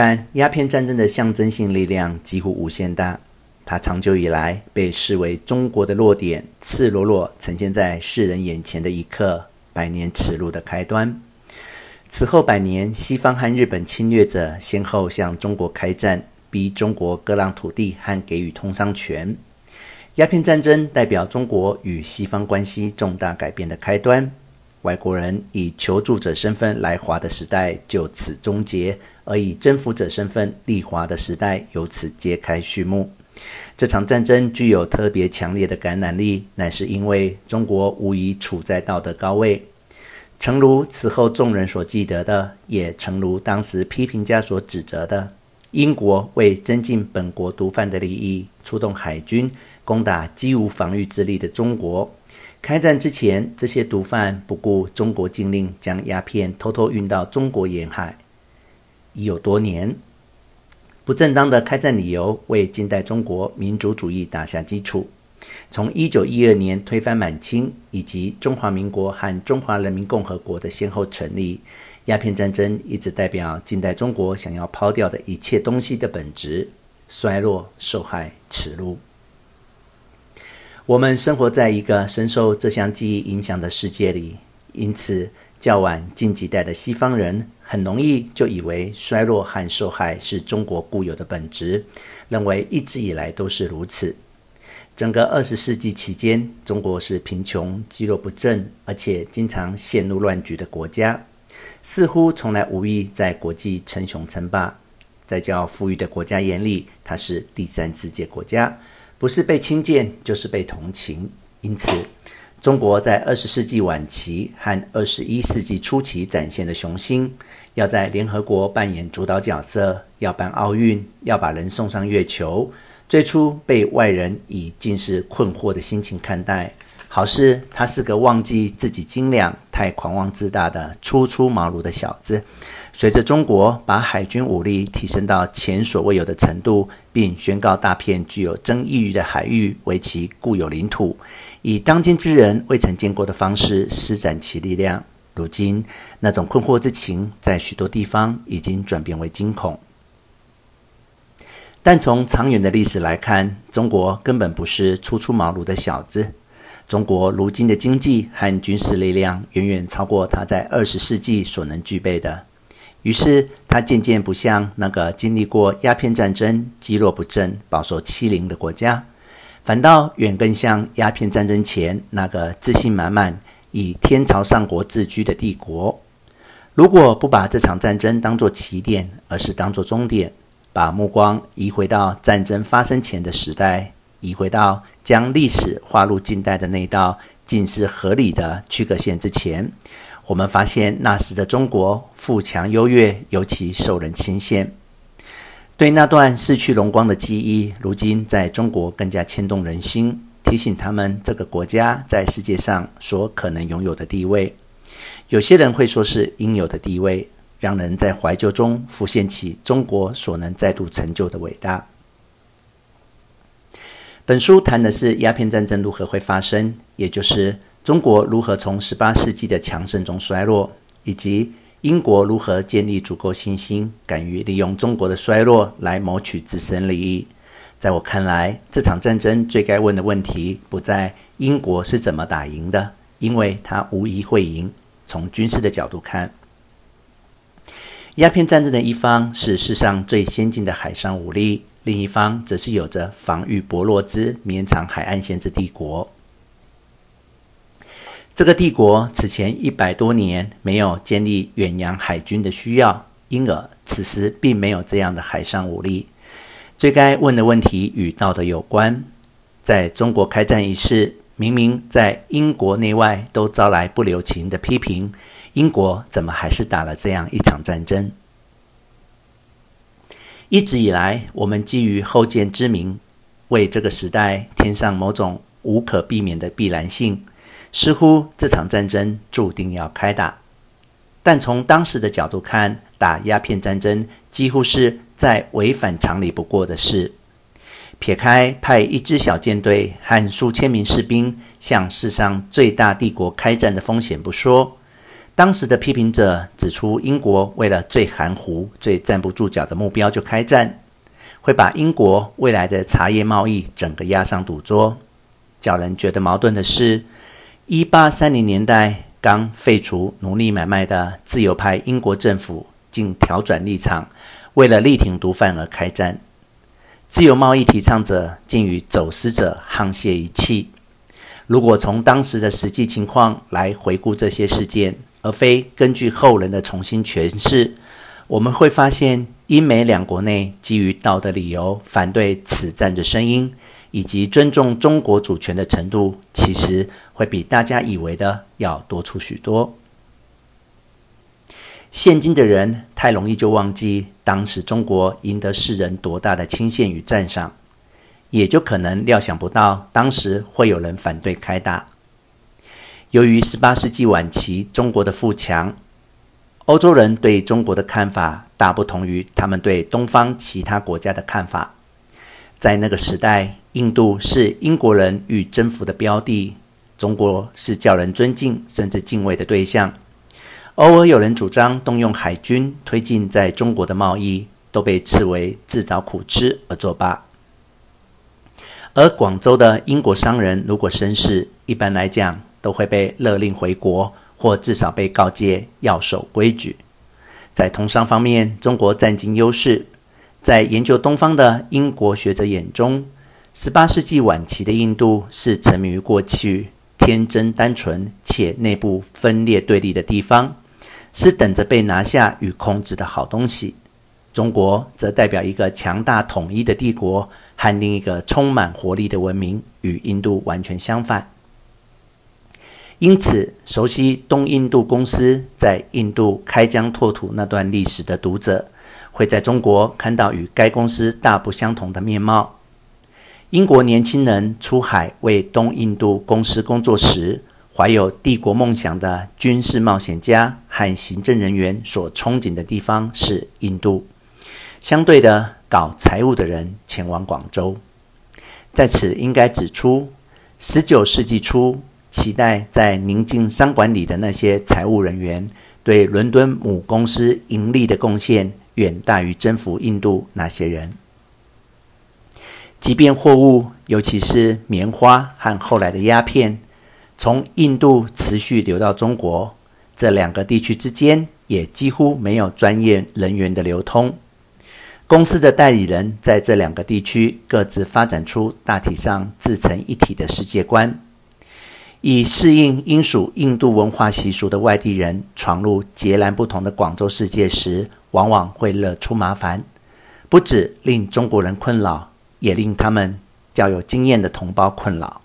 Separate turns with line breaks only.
但鸦片战争的象征性力量几乎无限大，它长久以来被视为中国的弱点，赤裸裸呈现在世人眼前的一刻，百年耻辱的开端。此后百年，西方和日本侵略者先后向中国开战，逼中国割让土地和给予通商权。鸦片战争代表中国与西方关系重大改变的开端。外国人以求助者身份来华的时代就此终结，而以征服者身份立华的时代由此揭开序幕。这场战争具有特别强烈的感染力，乃是因为中国无疑处在道德高位。诚如此后众人所记得的，也诚如当时批评家所指责的，英国为增进本国毒贩的利益，出动海军攻打几无防御之力的中国。开战之前，这些毒贩不顾中国禁令，将鸦片偷偷运到中国沿海，已有多年。不正当的开战理由，为近代中国民族主义打下基础。从一九一二年推翻满清，以及中华民国和中华人民共和国的先后成立，鸦片战争一直代表近代中国想要抛掉的一切东西的本质：衰落、受害、耻辱。我们生活在一个深受这项记忆影响的世界里，因此较晚近几代的西方人很容易就以为衰落和受害是中国固有的本质，认为一直以来都是如此。整个二十世纪期间，中国是贫穷、积弱不振，而且经常陷入乱局的国家，似乎从来无意在国际称雄称霸。在较富裕的国家眼里，它是第三世界国家，不是被轻贱，就是被同情。因此，中国在二十世纪晚期和二十一世纪初期展现的雄心，要在联合国扮演主导角色，要办奥运，要把人送上月球。最初被外人以近视困惑的心情看待，好似他是个忘记自己斤两、太狂妄自大的初出茅庐的小子。随着中国把海军武力提升到前所未有的程度，并宣告大片具有争议域的海域为其固有领土，以当今之人未曾见过的方式施展其力量。如今，那种困惑之情在许多地方已经转变为惊恐。但从长远的历史来看，中国根本不是初出茅庐的小子。中国如今的经济和军事力量远远超过它在二十世纪所能具备的。于是，它渐渐不像那个经历过鸦片战争、积弱不振、饱受欺凌的国家，反倒远更像鸦片战争前那个自信满满、以天朝上国自居的帝国。如果不把这场战争当作起点，而是当作终点，把目光移回到战争发生前的时代，移回到将历史划入近代的那道近似合理的区隔线之前，我们发现那时的中国富强优越，尤其受人钦羡。对那段逝去荣光的记忆，如今在中国更加牵动人心，提醒他们这个国家在世界上所可能拥有的地位。有些人会说是应有的地位。让人在怀旧中浮现起中国所能再度成就的伟大。本书谈的是鸦片战争如何会发生，也就是中国如何从十八世纪的强盛中衰落，以及英国如何建立足够信心，敢于利用中国的衰落来谋取自身利益。在我看来，这场战争最该问的问题不在英国是怎么打赢的，因为它无疑会赢。从军事的角度看。鸦片战争的一方是世上最先进的海上武力，另一方则是有着防御薄弱之绵长海岸线之帝国。这个帝国此前一百多年没有建立远洋海军的需要，因而此时并没有这样的海上武力。最该问的问题与道德有关。在中国开战一事，明明在英国内外都招来不留情的批评。英国怎么还是打了这样一场战争？一直以来，我们基于后见之明，为这个时代添上某种无可避免的必然性，似乎这场战争注定要开打。但从当时的角度看，打鸦片战争几乎是再违反常理不过的事。撇开派一支小舰队和数千名士兵向世上最大帝国开战的风险不说。当时的批评者指出，英国为了最含糊、最站不住脚的目标就开战，会把英国未来的茶叶贸易整个压上赌桌。叫人觉得矛盾的是，一八三零年代刚废除奴隶买卖的自由派英国政府，竟调转立场，为了力挺毒贩而开战。自由贸易提倡者竟与走私者沆瀣一气。如果从当时的实际情况来回顾这些事件，而非根据后人的重新诠释，我们会发现，英美两国内基于道德理由反对此战的声音，以及尊重中国主权的程度，其实会比大家以为的要多出许多。现今的人太容易就忘记当时中国赢得世人多大的钦羡与赞赏，也就可能料想不到当时会有人反对开打。由于18世纪晚期中国的富强，欧洲人对中国的看法大不同于他们对东方其他国家的看法。在那个时代，印度是英国人欲征服的标的，中国是叫人尊敬甚至敬畏的对象。偶尔有人主张动用海军推进在中国的贸易，都被斥为自找苦吃而作罢。而广州的英国商人如果绅士，一般来讲，都会被勒令回国，或至少被告诫要守规矩。在通商方面，中国占尽优势。在研究东方的英国学者眼中，18世纪晚期的印度是沉迷于过去、天真单纯且内部分裂对立的地方，是等着被拿下与控制的好东西。中国则代表一个强大统一的帝国和另一个充满活力的文明，与印度完全相反。因此，熟悉东印度公司在印度开疆拓土那段历史的读者，会在中国看到与该公司大不相同的面貌。英国年轻人出海为东印度公司工作时，怀有帝国梦想的军事冒险家和行政人员所憧憬的地方是印度。相对的，搞财务的人前往广州。在此应该指出，十九世纪初。期待在宁静商馆里的那些财务人员，对伦敦母公司盈利的贡献远大于征服印度那些人。即便货物，尤其是棉花和后来的鸦片，从印度持续流到中国，这两个地区之间也几乎没有专业人员的流通。公司的代理人在这两个地区各自发展出大体上自成一体的世界观。以适应英属印度文化习俗的外地人闯入截然不同的广州世界时，往往会惹出麻烦，不止令中国人困扰，也令他们较有经验的同胞困扰。